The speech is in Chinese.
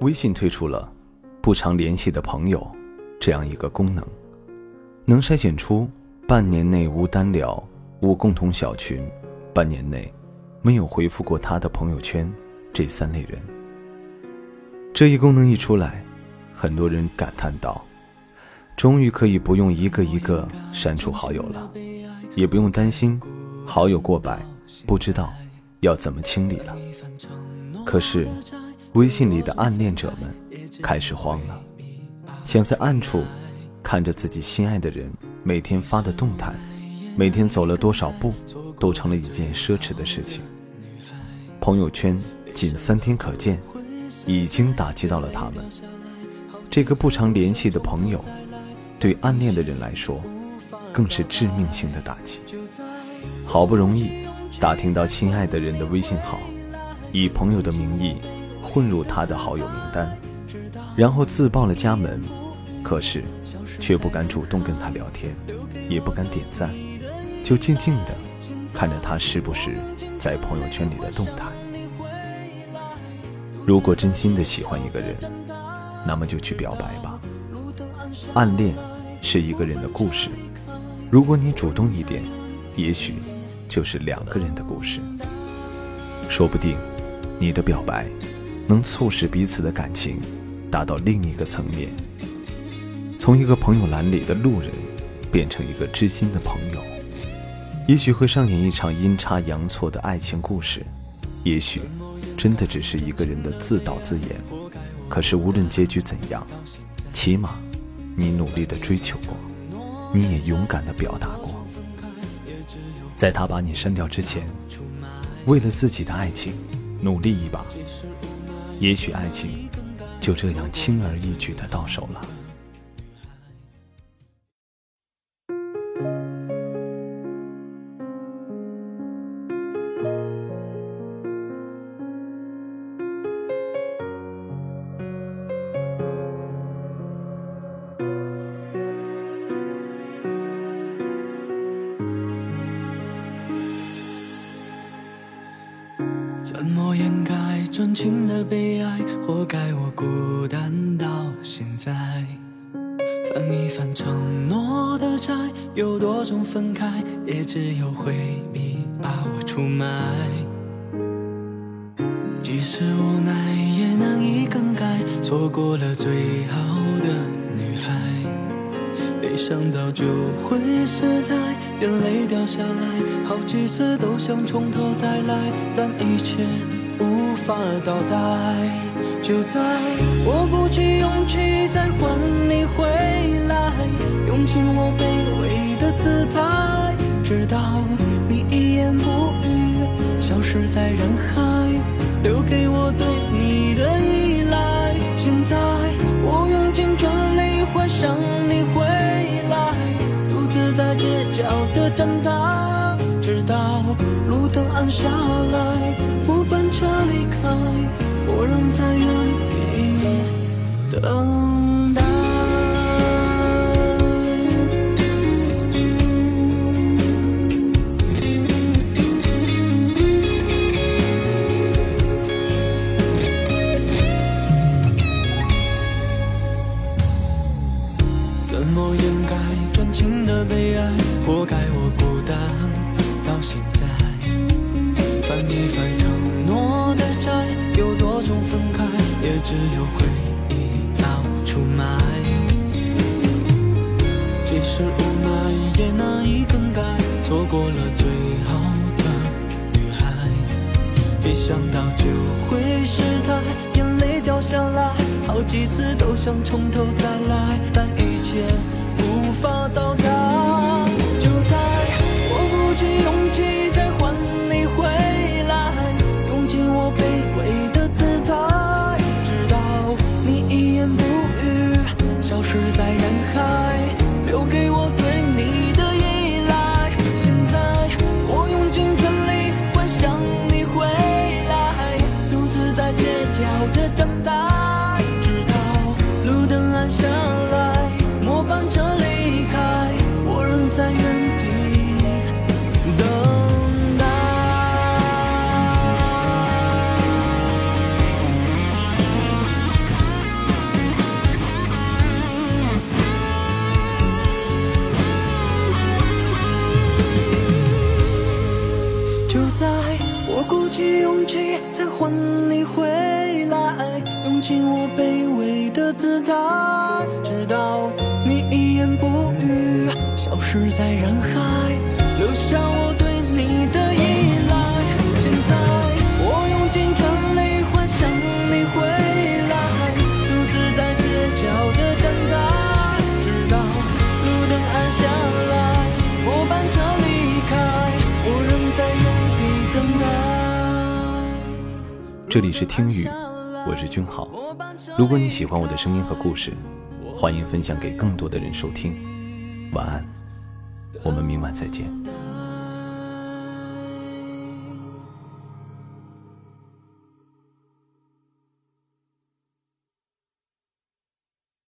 微信推出了“不常联系的朋友”这样一个功能，能筛选出半年内无单聊、无共同小群、半年内没有回复过他的朋友圈这三类人。这一功能一出来，很多人感叹道：“终于可以不用一个一个删除好友了，也不用担心好友过百，不知道要怎么清理了。”可是。微信里的暗恋者们开始慌了，想在暗处看着自己心爱的人每天发的动态，每天走了多少步，都成了一件奢侈的事情。朋友圈仅三天可见，已经打击到了他们。这个不常联系的朋友，对暗恋的人来说，更是致命性的打击。好不容易打听到亲爱的人的微信号，以朋友的名义。混入他的好友名单，然后自报了家门，可是却不敢主动跟他聊天，也不敢点赞，就静静的看着他时不时在朋友圈里的动态。如果真心的喜欢一个人，那么就去表白吧。暗恋是一个人的故事，如果你主动一点，也许就是两个人的故事。说不定你的表白。能促使彼此的感情达到另一个层面，从一个朋友栏里的路人变成一个知心的朋友，也许会上演一场阴差阳错的爱情故事，也许真的只是一个人的自导自演。可是无论结局怎样，起码你努力的追求过，你也勇敢的表达过，在他把你删掉之前，为了自己的爱情努力一把。也许爱情就这样轻而易举的到手了。怎么掩盖？专情的悲哀，活该我孤单到现在。翻一翻承诺的债，有多种分开，也只有回避把我出卖。即使无奈，也难以更改，错过了最好的女孩。想到就会失态，眼泪掉下来，好几次都想从头再来，但一切。无法倒带，就在我鼓起勇气再换你回来，用尽我卑微的姿态，直到你一言不语消失在人海，留给我对在街角的站台，直到路灯暗下来。末班车离开，我仍在原地等活该我孤单到现在。翻一翻承诺的债，有多种分开，也。只有回忆把我出卖，即使无奈也难以更改，错过了最好的女孩。一想到就会失态，眼泪掉下来，好几次都想从头再来，但笑着等待，直到路灯暗下来，末班车离开，我仍在原地等待。就在我鼓起勇气再换你回。用尽我卑微的姿态，直到你一言不语消失在人海，留下我对你的依赖。现在我用尽全力幻想你回来，独自在街角的站台，直到路灯暗下来，末班车离开，我仍在原地等待。这里是听雨，我是君浩。如果你喜欢我的声音和故事，欢迎分享给更多的人收听。晚安，我们明晚再见。